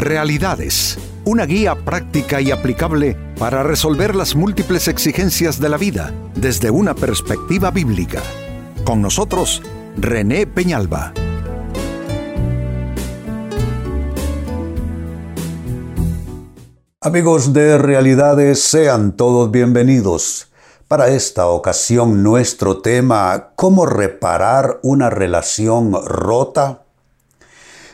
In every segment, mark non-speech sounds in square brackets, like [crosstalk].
Realidades, una guía práctica y aplicable para resolver las múltiples exigencias de la vida desde una perspectiva bíblica. Con nosotros, René Peñalba. Amigos de Realidades, sean todos bienvenidos. Para esta ocasión nuestro tema, ¿cómo reparar una relación rota?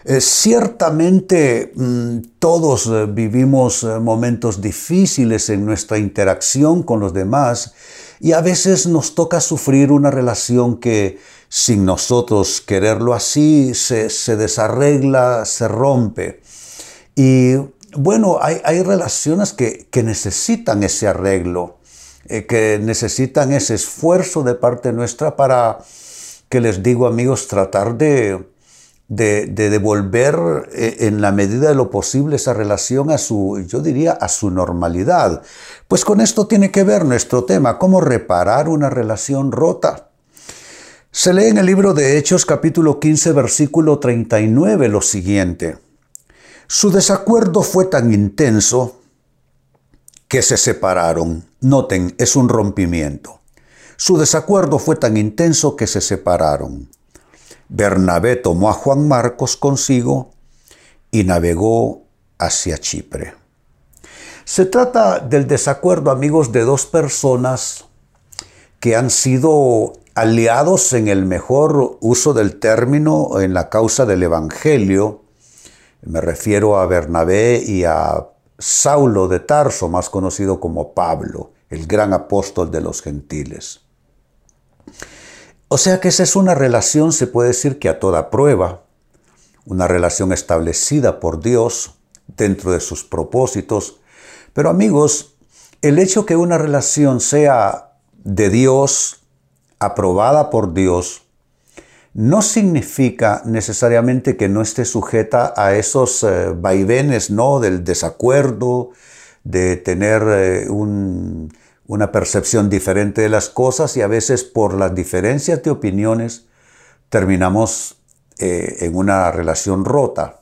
Eh, ciertamente mm, todos eh, vivimos eh, momentos difíciles en nuestra interacción con los demás y a veces nos toca sufrir una relación que sin nosotros quererlo así se, desarregla, se rompe. Y bueno, hay, relaciones que, que necesitan ese arreglo que necesitan ese esfuerzo de parte nuestra para, que les digo amigos, tratar de, de, devolver eh, en la medida de lo posible esa relación a su, yo diría, a su normalidad. Pues con esto tiene que ver nuestro tema, cómo reparar una relación rota. Se lee en el libro de Hechos capítulo 15 versículo 39 lo siguiente. Su desacuerdo fue tan intenso que se separaron. Noten, es un rompimiento. Su desacuerdo fue tan intenso que se separaron. Bernabé tomó a Juan Marcos consigo y navegó hacia Chipre. Se trata del desacuerdo, amigos, de dos personas que han sido aliados en el mejor uso del término en la causa del Evangelio. Me refiero a Bernabé y a Saulo de Tarso, más conocido como Pablo, el gran apóstol de los gentiles. O sea que esa es una relación, se puede decir que a toda prueba, una relación establecida por Dios dentro de sus propósitos. Pero amigos, el hecho que una relación sea de Dios, aprobada por Dios, no significa necesariamente que no esté sujeta a esos eh, vaivenes ¿no? del desacuerdo, de tener eh, una percepción diferente de las cosas y a veces por las diferencias de opiniones terminamos eh, en una relación rota.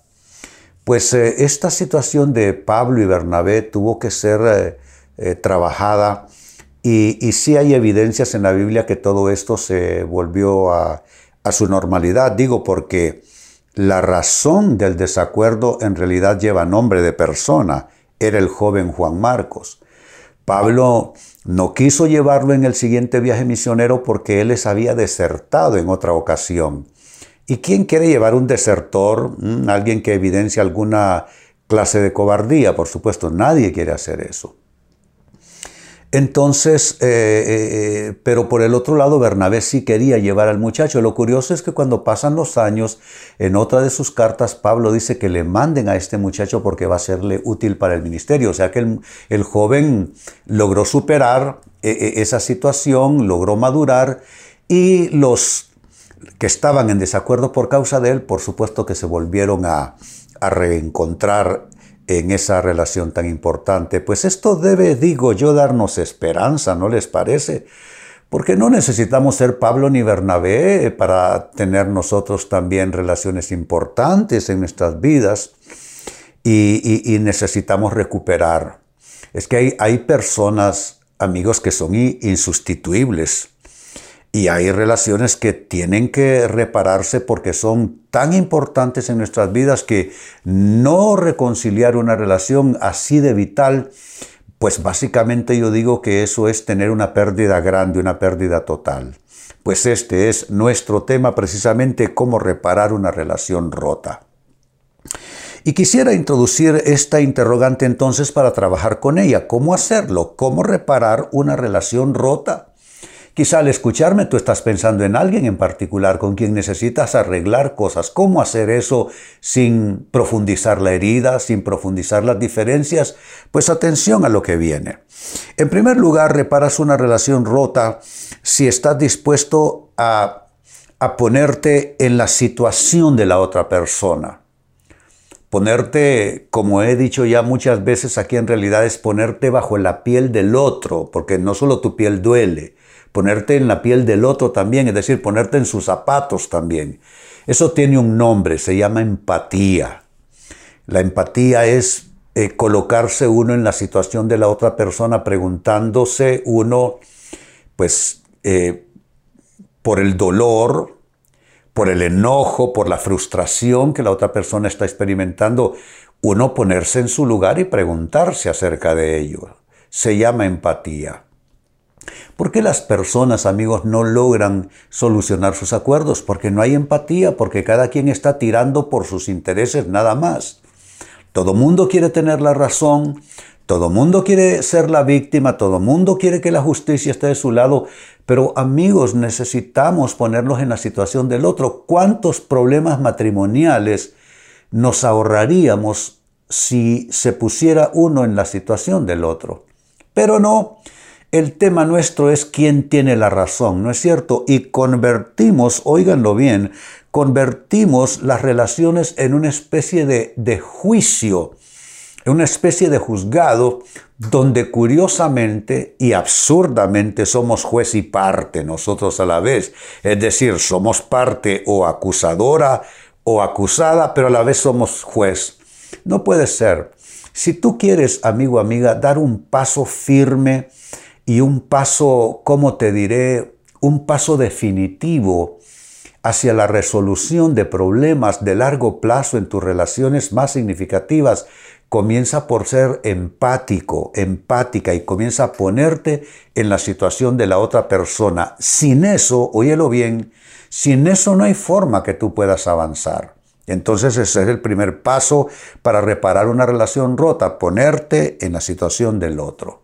Pues esta situación de Pablo y Bernabé tuvo que ser trabajada y, sí hay evidencias en la Biblia que todo esto se volvió a su normalidad. Digo porque la razón del desacuerdo en realidad lleva nombre de persona. Era el joven Juan Marcos. Pablo no quiso llevarlo en el siguiente viaje misionero porque él les había desertado en otra ocasión. ¿Y quién quiere llevar un desertor? Mm, alguien que evidencia alguna clase de cobardía, por supuesto, nadie quiere hacer eso. Entonces, eh, eh, eh, pero por el otro lado, Bernabé sí quería llevar al muchacho. Lo curioso es que cuando pasan los años, en otra de sus cartas, Pablo dice que le manden a este muchacho porque va a serle útil para el ministerio. O sea que el, joven logró superar esa situación, logró madurar y los que estaban en desacuerdo por causa de él, por supuesto que se volvieron a, a reencontrar en esa relación tan importante. Pues esto debe, digo yo, darnos esperanza, ¿no les parece? Porque no necesitamos ser Pablo ni Bernabé para tener nosotros también relaciones importantes en nuestras vidas y, necesitamos recuperar. Es que hay, hay personas, amigos, que son insustituibles y hay relaciones que tienen que repararse porque son tan importantes en nuestras vidas que no reconciliar una relación así de vital, pues básicamente yo digo que eso es tener una pérdida grande, una pérdida total. Pues este es nuestro tema precisamente, cómo reparar una relación rota. Y quisiera introducir esta interrogante entonces para trabajar con ella. ¿Cómo hacerlo? ¿Cómo reparar una relación rota? Quizá al escucharme tú estás pensando en alguien en particular con quien necesitas arreglar cosas. ¿Cómo hacer eso sin profundizar la herida, sin profundizar las diferencias? Pues atención a lo que viene. En primer lugar, reparas una relación rota si estás dispuesto a, a ponerte en la situación de la otra persona ponerte, como he dicho ya muchas veces aquí en realidad, es ponerte bajo la piel del otro, porque no solo tu piel duele, ponerte en la piel del otro también, es decir, ponerte en sus zapatos también. Eso tiene un nombre, se llama empatía. La empatía es eh, colocarse uno en la situación de la otra persona, preguntándose uno, pues, eh, por el dolor, por el enojo, por la frustración que la otra persona está experimentando, uno ponerse en su lugar y preguntarse acerca de ello. Se llama empatía. ¿Por qué las personas, amigos, no logran solucionar sus acuerdos? Porque no hay empatía, porque cada quien está tirando por sus intereses nada más. Todo mundo quiere tener la razón, todo mundo quiere ser la víctima, todo mundo quiere que la justicia esté de su lado, pero amigos, necesitamos ponernos en la situación del otro. ¿Cuántos problemas matrimoniales nos ahorraríamos si se pusiera uno en la situación del otro? Pero no, el tema nuestro es quién tiene la razón, ¿no es cierto? Y convertimos, óiganlo bien, convertimos las relaciones en una especie de, de juicio, en una especie de juzgado donde curiosamente y absurdamente somos juez y parte nosotros a la vez. Es decir, somos parte o acusadora o acusada, pero a la vez somos juez. No puede ser. Si tú quieres, amigo, amiga, dar un paso firme, y un paso, ¿cómo te diré? Un paso definitivo hacia la resolución de problemas de largo plazo en tus relaciones más significativas, comienza por ser empático, empática y comienza a ponerte en la situación de la otra persona. Sin eso, óyelo bien, sin eso no hay forma que tú puedas avanzar. Entonces ese es el primer paso para reparar una relación rota, ponerte en la situación del otro.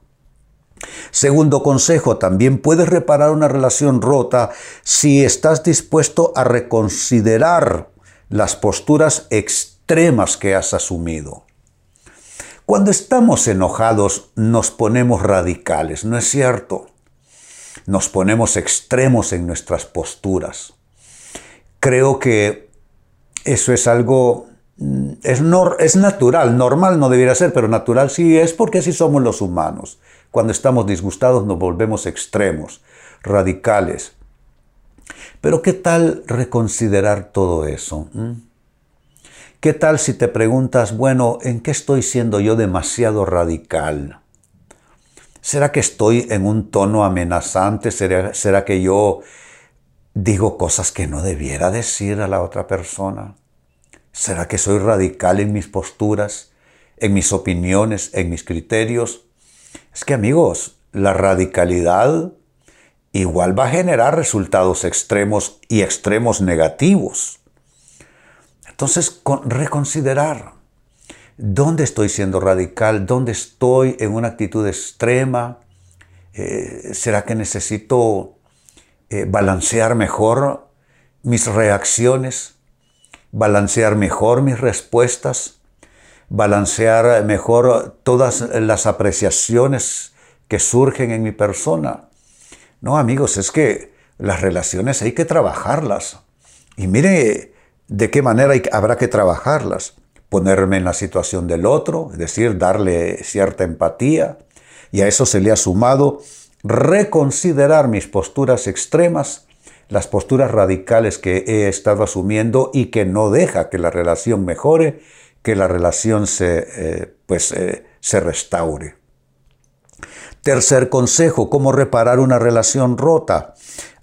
Segundo consejo, también puedes reparar una relación rota si estás dispuesto a reconsiderar las posturas extremas que has asumido. Cuando estamos enojados nos ponemos radicales, ¿no es cierto? Nos ponemos extremos en nuestras posturas. Creo que eso es algo, mm, es, natural, normal no debiera ser, pero natural sí es porque así somos los humanos. Cuando estamos disgustados nos volvemos extremos, radicales. Pero ¿qué tal reconsiderar todo eso? ¿Mm? ¿Qué tal si te preguntas, bueno, ¿en qué estoy siendo yo demasiado radical? ¿Será que estoy en un tono amenazante? ¿Será, ¿Será, que yo digo cosas que no debiera decir a la otra persona? ¿Será que soy radical en mis posturas, en mis opiniones, en mis criterios? Es que amigos, la radicalidad igual va a generar resultados extremos y extremos negativos. Entonces, reconsiderar dónde estoy siendo radical, dónde estoy en una actitud extrema. Eh, ¿Será que necesito eh, balancear mejor mis reacciones, balancear mejor mis respuestas? Balancear mejor todas las apreciaciones que surgen en mi persona. No, amigos, es que las relaciones hay que trabajarlas. Y mire de qué manera habrá que trabajarlas. Ponerme en la situación del otro, es decir, darle cierta empatía. Y a eso se le ha sumado reconsiderar mis posturas extremas, las posturas radicales que he estado asumiendo y que no deja que la relación mejore que la relación se, eh, pues, eh, se restaure. Tercer consejo, cómo reparar una relación rota.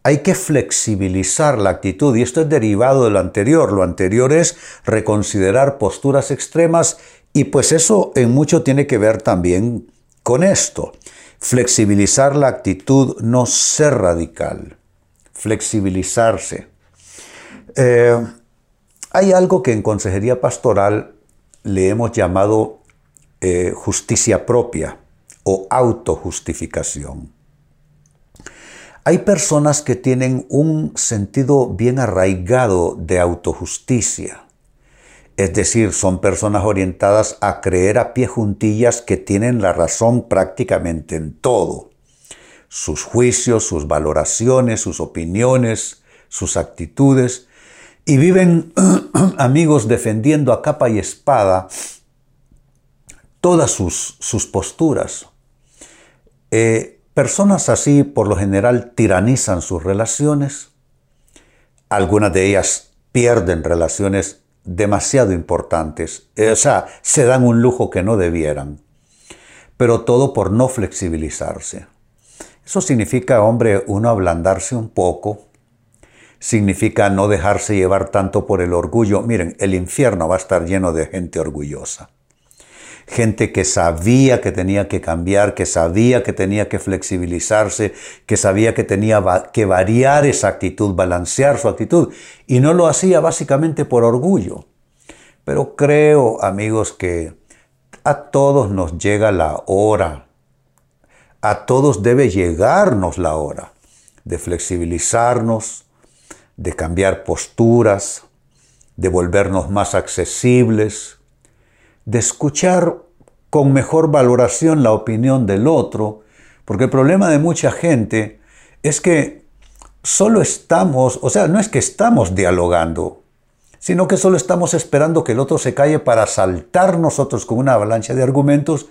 Hay que flexibilizar la actitud y esto es derivado de lo anterior. Lo anterior es reconsiderar posturas extremas y pues eso en mucho tiene que ver también con esto. Flexibilizar la actitud, no ser radical. Flexibilizarse. Eh, hay algo que en consejería pastoral le hemos llamado eh, justicia propia o autojustificación. Hay personas que tienen un sentido bien arraigado de autojusticia. Es decir, son personas orientadas a creer a pie juntillas que tienen la razón prácticamente en todo. Sus juicios, sus valoraciones, sus opiniones, sus actitudes y viven [clears throat] amigos defendiendo a capa y espada todas sus, sus posturas. Eh, personas así por lo general tiranizan sus relaciones, algunas de ellas pierden relaciones demasiado importantes. O sea, se dan un lujo que no debieran. Pero todo por no flexibilizarse. Eso significa, hombre, uno ablandarse un poco. Significa no dejarse llevar tanto por el orgullo. Miren, el infierno va a estar lleno de gente orgullosa gente que sabía que tenía que cambiar, que sabía que tenía que flexibilizarse, que sabía que tenía que variar esa actitud, balancear su actitud, y no lo hacía básicamente por orgullo. Pero creo, amigos, que a todos nos llega la hora, a todos debe llegarnos la hora de flexibilizarnos, de cambiar posturas, de volvernos más accesibles, de escuchar con mejor valoración la opinión del otro, porque el problema de mucha gente es que solo estamos, o sea, no es que estamos dialogando, sino que solo estamos esperando que el otro se calle para saltar nosotros con una avalancha de argumentos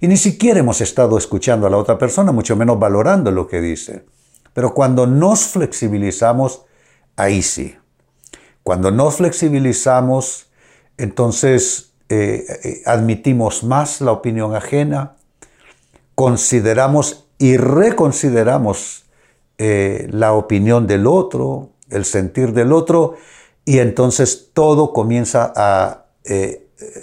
y ni siquiera hemos estado escuchando a la otra persona, mucho menos valorando lo que dice. Pero cuando nos flexibilizamos, ahí sí. Cuando nos flexibilizamos, entonces eh, eh, admitimos más la opinión ajena, consideramos y reconsideramos eh, la opinión del otro, el sentir del otro, y entonces todo comienza a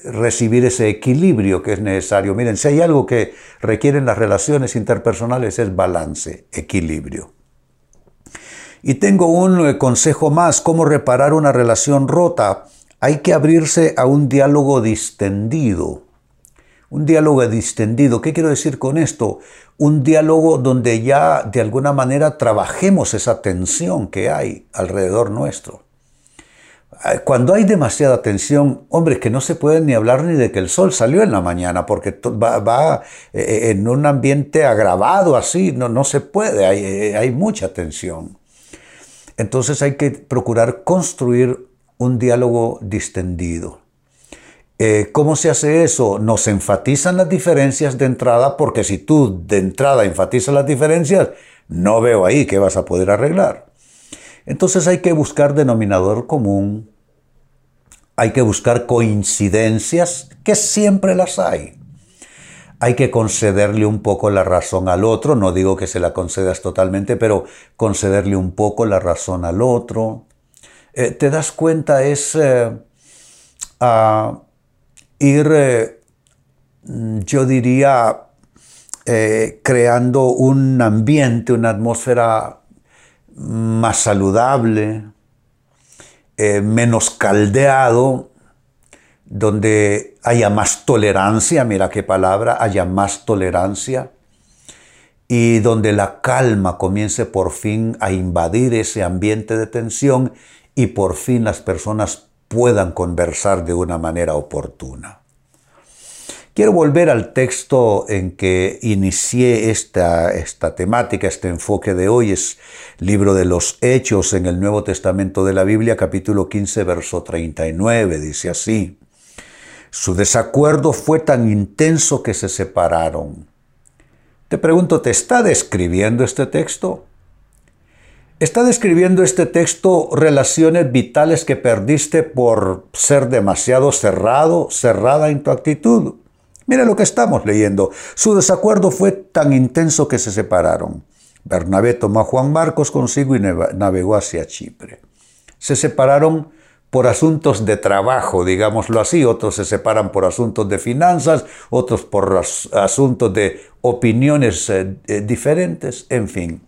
recibir ese equilibrio que es necesario. Miren, si hay algo que requieren las relaciones interpersonales es balance, equilibrio. Y tengo un consejo más, cómo reparar una relación rota hay que abrirse a un diálogo distendido. Un diálogo distendido, ¿qué quiero decir con esto? Un diálogo donde ya de alguna manera trabajemos esa tensión que hay alrededor nuestro. Cuando hay demasiada tensión, hombre, que no se puede ni hablar ni de que el sol salió en la mañana, porque va, eh, eh, en un ambiente agravado así, no, no se puede, hay, eh, hay mucha tensión. Entonces hay que procurar construir un diálogo distendido. Eh, ¿Cómo se hace eso? Nos enfatizan las diferencias de entrada porque si tú de entrada enfatizas las diferencias, no veo ahí que vas a poder arreglar. Entonces hay que buscar denominador común, hay que buscar coincidencias, que siempre las hay. Hay que concederle un poco la razón al otro, no digo que se la concedas totalmente, pero concederle un poco la razón al otro. Eh, te das cuenta es eh, ir, eh, yo diría, creando un ambiente, una atmósfera más saludable, menos caldeado, donde haya más tolerancia, mira qué palabra, haya más tolerancia, y donde la calma comience por fin a invadir ese ambiente de tensión y por fin las personas puedan conversar de una manera oportuna. Quiero volver al texto en que inicié esta, esta temática, este enfoque de hoy, es libro de los Hechos en el Nuevo Testamento de la Biblia, capítulo 15, verso 39, dice así, su desacuerdo fue tan intenso que se separaron. Te pregunto, ¿te está describiendo este texto? Está describiendo este texto relaciones vitales que perdiste por ser demasiado cerrado, cerrada en tu actitud. Mira lo que estamos leyendo. Su desacuerdo fue tan intenso que se separaron. Bernabé tomó a Juan Marcos consigo y navegó hacia Chipre. Se separaron por asuntos de trabajo, digámoslo así, otros se separan por asuntos de finanzas, otros por asuntos de opiniones eh, eh, diferentes, en fin.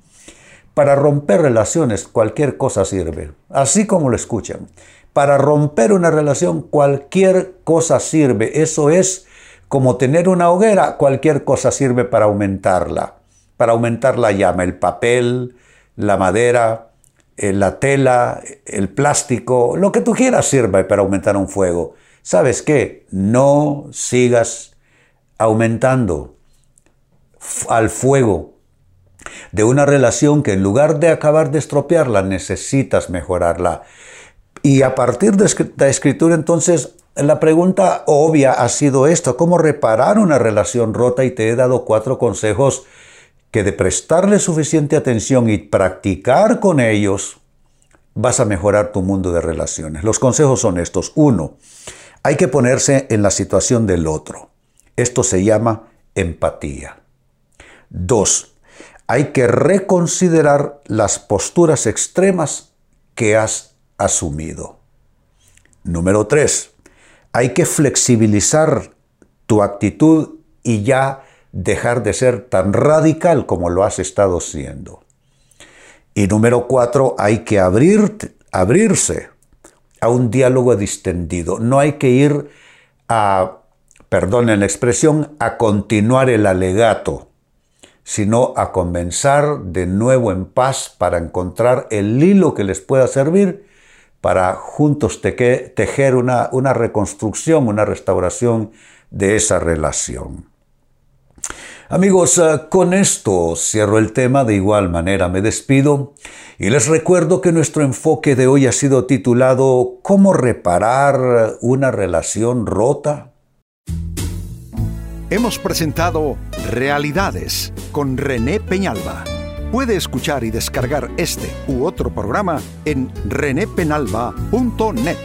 Para romper relaciones cualquier cosa sirve, así como lo escuchan. Para romper una relación cualquier cosa sirve. Eso es como tener una hoguera, cualquier cosa sirve para aumentarla. Para aumentar la llama, el papel, la madera, la tela, el plástico, lo que tú quieras sirve para aumentar un fuego. ¿Sabes qué? No sigas aumentando al fuego de una relación que en lugar de acabar de estropearla, necesitas mejorarla. Y a partir de esta escritura, entonces, la pregunta obvia ha sido esto, ¿cómo reparar una relación rota? Y te he dado cuatro consejos que de prestarle suficiente atención y practicar con ellos, vas a mejorar tu mundo de relaciones. Los consejos son estos. Uno, hay que ponerse en la situación del otro. Esto se llama empatía. Dos, hay que reconsiderar las posturas extremas que has asumido. Número tres, hay que flexibilizar tu actitud y ya dejar de ser tan radical como lo has estado siendo. Y número cuatro, hay que abrir, abrirse a un diálogo distendido. No hay que ir a, perdonen la expresión, a continuar el alegato sino a comenzar de nuevo en paz para encontrar el hilo que les pueda servir para juntos tejer una, una reconstrucción, una restauración de esa relación. Amigos, ah, con esto cierro el tema, de igual manera me despido y les recuerdo que nuestro enfoque de hoy ha sido titulado ¿Cómo reparar una relación rota? Hemos presentado Realidades con René Peñalba. Puede escuchar y descargar este u otro programa en renépenalba.net.